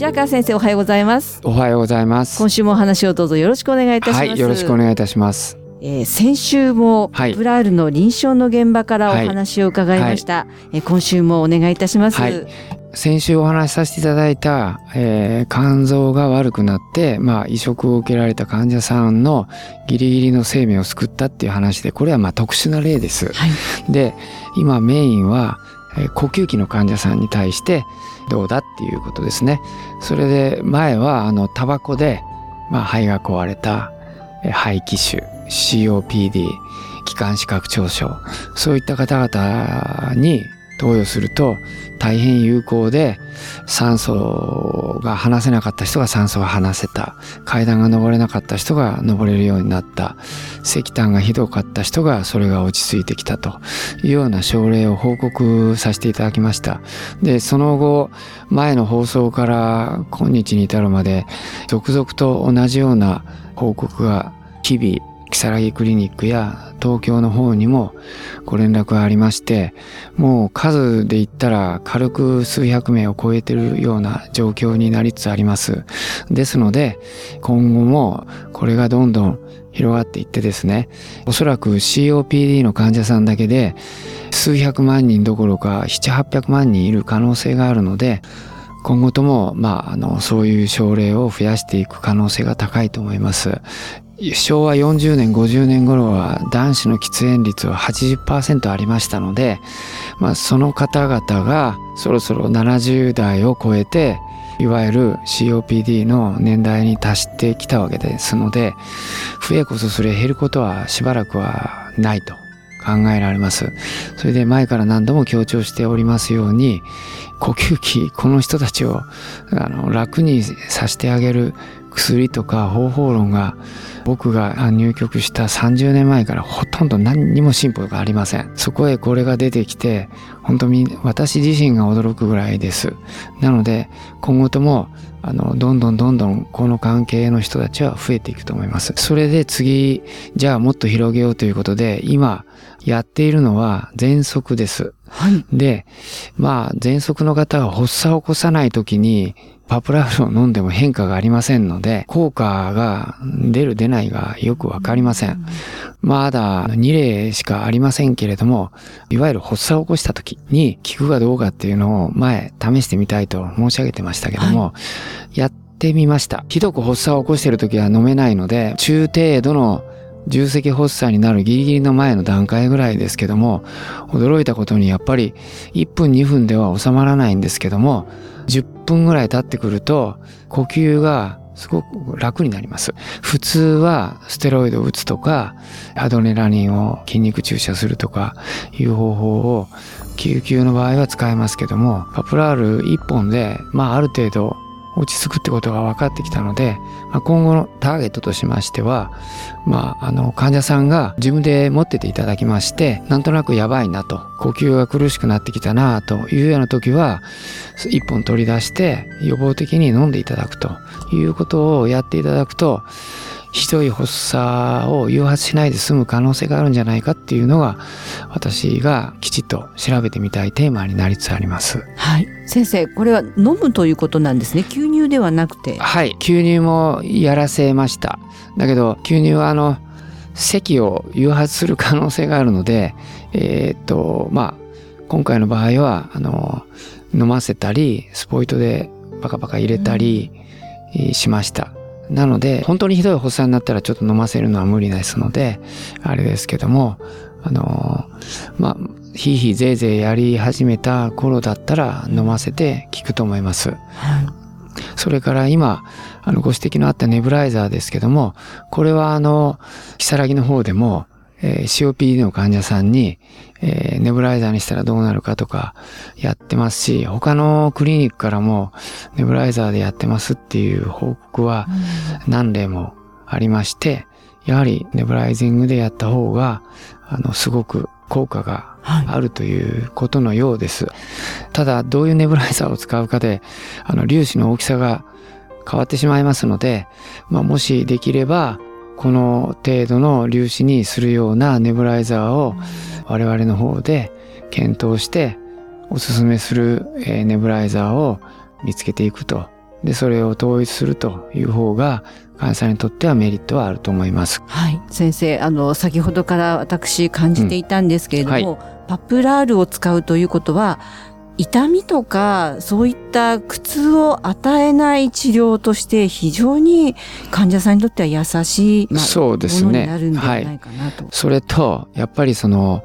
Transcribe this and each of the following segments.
白川先生おはようございます。おはようございます。今週もお話をどうぞよろしくお願いいたします、はい、よろしくお願いいたします。えー先週もはい。プラールの臨床の現場からお話を伺いました、えー今週もお願いいたします、はい。先週お話しさせていただいた、えー肝臓が悪くなって、まあ、移植を受けられた患者さんのギリギリの生命を救ったっていう話で、これはまあ特殊な例です。はい。で、今メインは、え呼吸器の患者さんに対してどうだっていうことですね。それで前はあのタバコで、まあ、肺が壊れたえ肺気腫 COPD 気管支拡張症そういった方々に投与すると大変有効で酸素が離せなかった人が酸素が離せた。階段が登れなかった人が登れるようになった。石炭がひどかった人がそれが落ち着いてきたというような症例を報告させていただきました。でその後前の放送から今日に至るまで続々と同じような報告が日々如月クリニックや東京の方にもご連絡がありましてもう数で言ったら軽く数百名を超えてるような状況になりつつありますですので今後もこれがどんどん広がっていってですねおそらく COPD の患者さんだけで数百万人どころか7800万人いる可能性があるので今後とも、まあ、あのそういう症例を増やしていく可能性が高いと思います。昭和40年50年頃は男子の喫煙率は80%ありましたので、まあ、その方々がそろそろ70代を超えていわゆる COPD の年代に達してきたわけですので増えこそそれ減ることはしばらくはないと考えられます。それで前から何度も強調しておりますように呼吸器この人たちをあの楽にさせてあげる薬とか方法論が僕が入局した30年前からほとんど何にも進歩がありません。そこへこれが出てきて本当に私自身が驚くぐらいです。なので今後ともあのどんどんどんどんこの関係の人たちは増えていくと思います。それで次じゃあもっと広げようということで今やっているのは喘息ですはいで、まあ、喘息の方が発作を起こさないときに、パプラールを飲んでも変化がありませんので、効果が出る出ないがよくわかりません。まだ2例しかありませんけれども、いわゆる発作を起こしたときに効くかどうかっていうのを前試してみたいと申し上げてましたけども、やってみました。ひどく発作を起こしているときは飲めないので、中程度の重積発作になるギリギリの前の段階ぐらいですけども驚いたことにやっぱり1分2分では収まらないんですけども10分ぐらい経ってくると呼吸がすごく楽になります。普通はステロイドを打つとかアドレナリンを筋肉注射するとかいう方法を救急の場合は使えますけどもパプラール1本でまあある程度落ち着くってことが分かってきたので、まあ、今後のターゲットとしましては、まあ、あの患者さんが自分で持ってていただきましてなんとなくやばいなと呼吸が苦しくなってきたなというような時は一本取り出して予防的に飲んでいただくということをやっていただくとひどい発作を誘発しないで済む可能性があるんじゃないかっていうのが私がきちっと調べてみたいテーマになりつつあります。はい。先生これは飲むということなんですね。吸入ではなくて。はい。吸入もやらせました。だけど吸入はあの咳を誘発する可能性があるのでえーっとまあ今回の場合はあの飲ませたりスポイトでパカパカ入れたりえーしましたなので本当にひどい発作になったらちょっと飲ませるのは無理ですのであれですけどもあのまあひいひいぜいぜいやり始めた頃だったら飲ませて効くと思います。それから今、あのご指摘のあったネブライザーですけども、これはあの、如月の方でも、えー COPD の患者さんに、えーネブライザーにしたらどうなるかとかやってますし、他のクリニックからもネブライザーでやってますっていう報告は何例もありまして、やはりネブライジングでやった方が、あの、すごく効果があるということのようです。ただ、どういうネブライザーを使うかで、あの、粒子の大きさが変わってしまいますので、まあ、もしできれば、この程度の粒子にするようなネブライザーを我々の方で検討して、おすすめする、えーネブライザーを見つけていくと。で、それを統一するという方が、患者さんにとってはメリットはあると思います。はい、先生あの先ほどから私感じていたんですけれども、パプラールを使うということは痛みとかそういった苦痛を与えない治療として非常に患者さんにとっては優しい、まあそうですねものになるんではないかなと。それと、やっぱりその、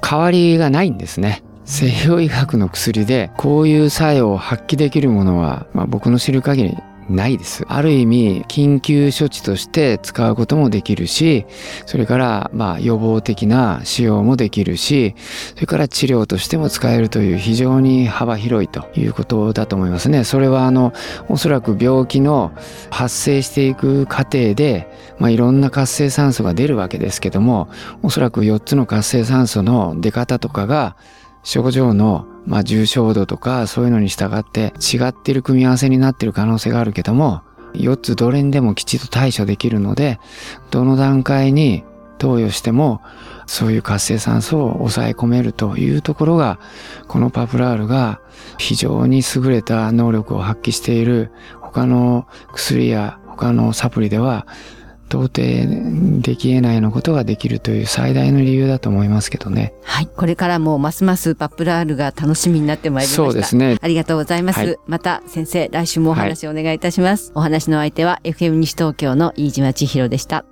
代わりがないんですね。西洋医学の薬で、こういう作用を発揮できるものは、まあ、僕の知る限りないです。ある意味、緊急処置として使うこともできるし、それから、まあ、予防的な使用もできるし、それから治療としても使えるという非常に幅広いということだと思いますね。それは、あの、おそらく病気の発生していく過程で、まあ、いろんな活性酸素が出るわけですけども、おそらく4つの活性酸素の出方とかが、症状の、まあ、重症度とかそういうのに従って違ってる組み合わせになってる可能性があるけども、4つどれにでもきちっと対処できるので、どの段階に投与しても、そういう活性酸素を抑え込めるというところが、このパプラールが非常に優れた能力を発揮している。他の薬や他のサプリでは到底でき得ないようなことができるという最大の理由だと思いますけどね。はい、これからもますますパプラールが楽しみになってまいりました。そうですね。ありがとうございます。はいまた先生、来週もお話をお願いいたします。お話の相手は FM 西東京の飯島千尋でした。